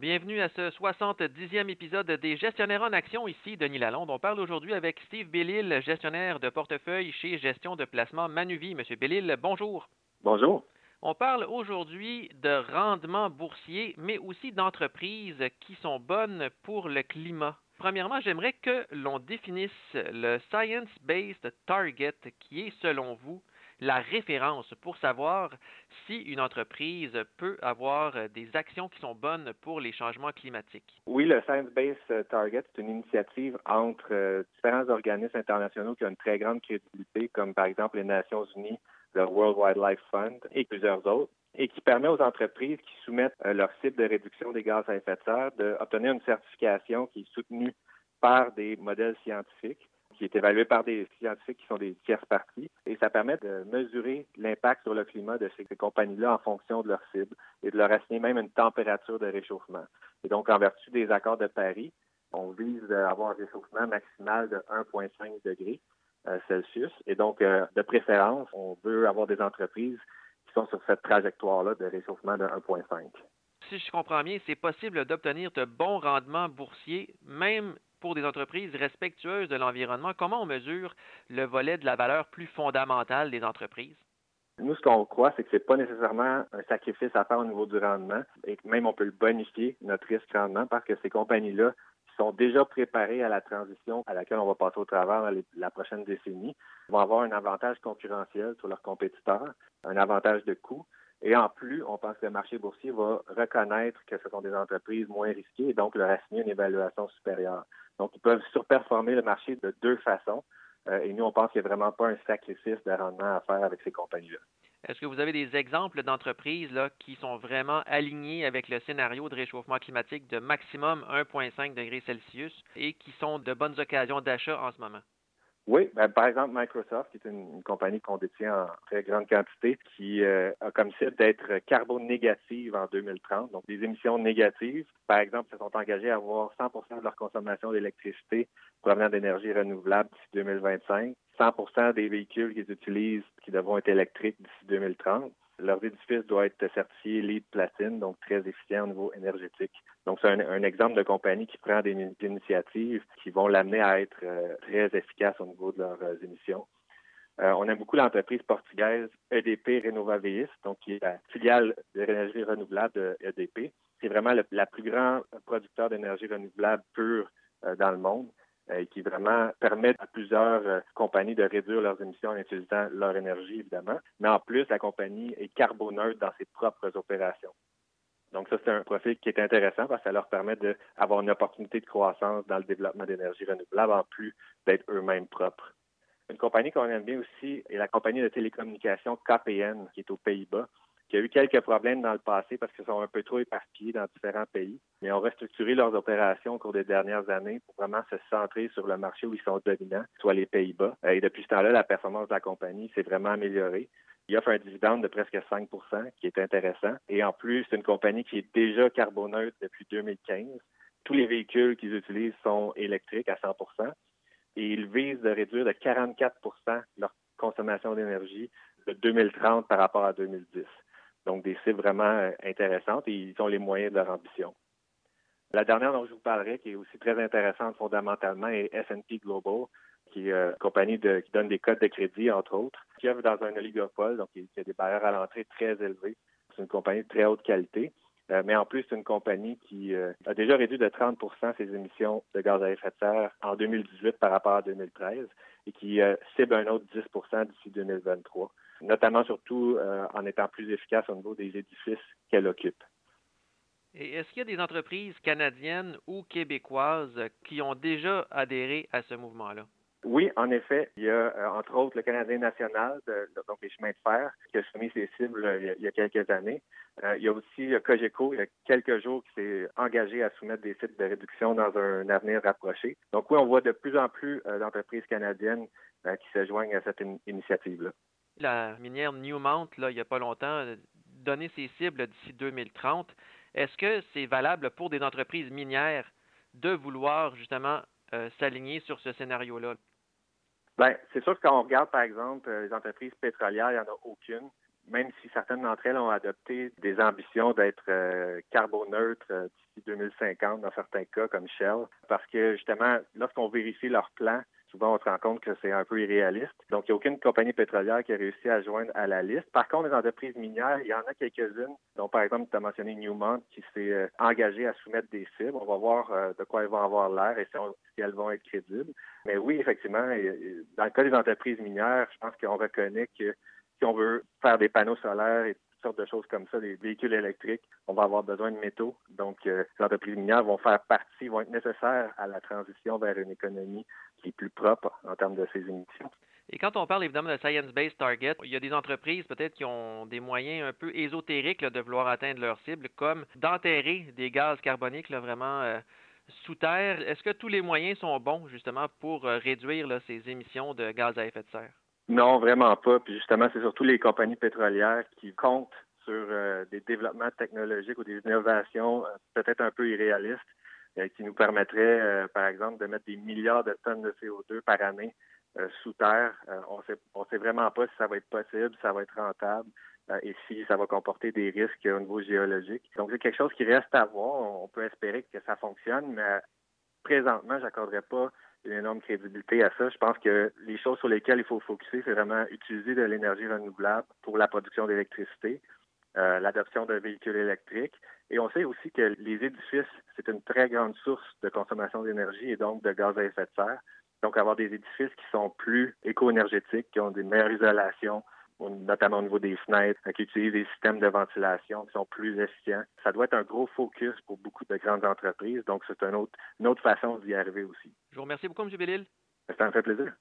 Bienvenue à ce 70e épisode des Gestionnaires en Action. Ici, Denis Lalonde. On parle aujourd'hui avec Steve Bellil, gestionnaire de portefeuille chez Gestion de placement Manuvie. Monsieur Bellil, bonjour. Bonjour. On parle aujourd'hui de rendement boursier, mais aussi d'entreprises qui sont bonnes pour le climat. Premièrement, j'aimerais que l'on définisse le Science-Based Target, qui est, selon vous, la référence pour savoir si une entreprise peut avoir des actions qui sont bonnes pour les changements climatiques. Oui, le Science Based Target, c'est une initiative entre euh, différents organismes internationaux qui ont une très grande crédibilité, comme par exemple les Nations Unies, le World Wildlife Fund et plusieurs autres et qui permet aux entreprises qui soumettent euh, leur cible de réduction des gaz à effet de serre d'obtenir une certification qui est soutenue par des modèles scientifiques qui est évalué par des scientifiques qui sont des tierces parties. Et ça permet de mesurer l'impact sur le climat de ces, compagnies-là en fonction de leur cible et de leur assigner même une température de réchauffement. Et donc, en vertu des accords de Paris, on vise à avoir un réchauffement maximal de 1,5 degrés euh, Celsius. Et donc, euh, de préférence, on veut avoir des entreprises qui sont sur cette trajectoire-là de réchauffement de 1,5 si je comprends bien, c'est possible d'obtenir de bons rendements boursiers, même pour des entreprises respectueuses de l'environnement, comment on mesure le volet de la valeur plus fondamentale des entreprises? Nous, ce qu'on croit, c'est que ce n'est pas nécessairement un sacrifice à faire au niveau du rendement et que même on peut le bonifier, notre risque rendement, parce que ces compagnies-là sont déjà préparées à la transition à laquelle on va passer au travers la prochaine décennie, vont avoir un avantage concurrentiel sur leurs compétiteurs, un avantage de coût, et en plus, on pense que le marché boursier va reconnaître que ce sont des entreprises moins risquées et donc leur assigner une évaluation supérieure. Donc, ils peuvent surperformer le marché de deux façons. Euh, et nous, on pense qu'il n'y a vraiment pas un sacrifice de rendement à faire avec ces compagnies-là. Est-ce que vous avez des exemples d'entreprises qui sont vraiment alignées avec le scénario de réchauffement climatique de maximum 1,5 degrés Celsius et qui sont de bonnes occasions d'achat en ce moment? Oui, ben, par exemple, Microsoft, qui est une, compagnie qu'on détient en très grande quantité, qui euh, a comme cible d'être carbonégative en 2030, donc des émissions négatives. Par exemple, se sont engagés à avoir 100% de leur consommation d'électricité provenant d'énergie renouvelable d'ici 2025, 100% des véhicules qu'ils utilisent qui devront être électriques d'ici 2030 leur édifice doit être certifié LEED Platine, donc très efficient au niveau énergétique. Donc, c'est un, exemple de compagnie qui prend des, initiatives qui vont l'amener à être euh, très efficace au niveau de leurs euh, émissions. Euh, on aime beaucoup l'entreprise portugaise EDP Renovaveis, donc qui est la filiale de l'énergie renouvelable de EDP. C'est vraiment le la plus grand producteur d'énergie renouvelable pure dans le monde. Euh, qui vraiment permet à plusieurs euh, compagnies de réduire leurs émissions en utilisant leur énergie, évidemment. Mais en plus, la compagnie est carboneutre dans ses propres opérations. Donc ça, c'est un profil qui est intéressant parce que ça leur permet d'avoir une opportunité de croissance dans le développement d'énergie renouvelable en plus d'être eux-mêmes propres. Une compagnie qu'on aime bien aussi est la compagnie de télécommunications KPN qui est aux Pays-Bas qui a eu quelques problèmes dans le passé parce qu'ils sont un peu trop éparpillés dans différents pays. Mais ont restructuré leurs opérations au cours des dernières années pour vraiment se centrer sur le marché où ils sont dominants, soit les Pays-Bas. Euh, et depuis ce temps-là, la performance de la compagnie s'est vraiment améliorée. Il offre un dividende de presque 5% qui est intéressant. Et en plus, c'est une compagnie qui est déjà carboneutre depuis 2015. Tous les véhicules qu'ils utilisent sont électriques à 100% et ils visent de réduire de 44% leur consommation d'énergie de 2030 par rapport à 2010. Donc, des cibles vraiment euh, intéressantes et ils ont les moyens de leur ambition. La dernière dont je vous parlerai, qui est aussi très intéressante fondamentalement, est S&P Global, qui est euh, une compagnie qui donne des codes de crédit, entre autres, qui offre dans un oligopole, donc qui a des barrières à l'entrée très élevées. C'est une compagnie de très haute qualité. Euh, mais en plus, c'est une compagnie qui a déjà réduit de 30% ses émissions de gaz à effet de serre en 2018 par rapport à 2013 et qui cible un autre 10% d'ici 2023 notamment surtout euh, en étant plus efficace au niveau des édifices qu'elle occupe. Et est-ce qu'il y a des entreprises canadiennes ou québécoises qui ont déjà adhéré à ce mouvement-là? Oui, en effet. Il y a, euh, entre autres, le Canadien national, donc les chemins de fer, qui a soumis ses cibles euh, il, y a, quelques années. il y a aussi Cogeco, il y a quelques jours, qui s'est engagé à soumettre des sites de réduction dans un avenir rapproché. Donc oui, on voit de plus en plus d'entreprises canadiennes qui se joignent à cette initiative-là la minière Newmont, là, il n'y a pas longtemps, euh, donner ses cibles d'ici 2030. Est-ce que c'est valable pour des entreprises minières de vouloir justement euh, s'aligner sur ce scénario-là? Bien, c'est sûr que quand on regarde, par exemple, euh, les entreprises pétrolières, il n'y en a aucune. même si certaines d'entre elles ont adopté des ambitions d'être euh, carboneutres euh, d'ici 2050 dans certains cas, comme Shell, parce que justement, lorsqu'on vérifie leur plan, souvent on se rend compte que c'est un peu irréaliste. Donc, il n'y a aucune compagnie pétrolière qui a réussi à joindre à la liste. Par contre, les entreprises minières, il y en a quelques-unes, dont par exemple, tu as mentionné Newmont, qui s'est euh, engagé à soumettre des cibles. On va voir euh, de quoi elles vont avoir l'air et si, si, elles vont être crédibles. Mais oui, effectivement, dans le cas des entreprises minières, je pense qu'on reconnaît que si on veut faire des panneaux solaires et sortes de choses comme ça, des véhicules électriques, on va avoir besoin de métaux. Donc, euh, les entreprises minières vont faire partie, vont être nécessaires à la transition vers une économie qui est plus propre en termes de ses émissions. Et quand on parle évidemment de science-based target, il y a des entreprises peut-être qui ont des moyens un peu ésotériques de vouloir atteindre leur cible, comme d'enterrer des gaz carboniques vraiment euh, sous terre. Est-ce que tous les moyens sont bons justement pour euh, réduire ces émissions de gaz à effet de serre? Non, vraiment pas. Puis justement, c'est surtout les compagnies pétrolières qui comptent sur euh, des développements technologiques ou des innovations euh, peut-être un peu irréalistes euh, qui nous permettraient, par exemple, de mettre des milliards de tonnes de CO2 par année sous terre. on sait, on sait vraiment pas si ça va être possible, si ça va être rentable et si ça va comporter des risques au niveau géologique. Donc, c'est quelque chose qui reste à voir. On peut espérer que ça fonctionne, mais présentement, j'accorderais pas une énorme crédibilité à ça. Je pense que les choses sur lesquelles il faut focuser, c'est vraiment utiliser de l'énergie renouvelable pour la production d'électricité, euh, l'adoption de véhicules électriques. Et on sait aussi que les édifices, c'est une très grande source de consommation d'énergie et donc de gaz à effet de serre. Donc, avoir des édifices qui sont plus éco-énergétiques, qui ont des meilleures isolations, notamment au niveau des fenêtres, qui utilisent des systèmes de ventilation qui sont plus efficients. Ça doit être un gros focus pour beaucoup de grandes entreprises. Donc, c'est une autre, une autre façon d'y arriver aussi. Je vous remercie beaucoup, M. Bellil. Ça me fait plaisir.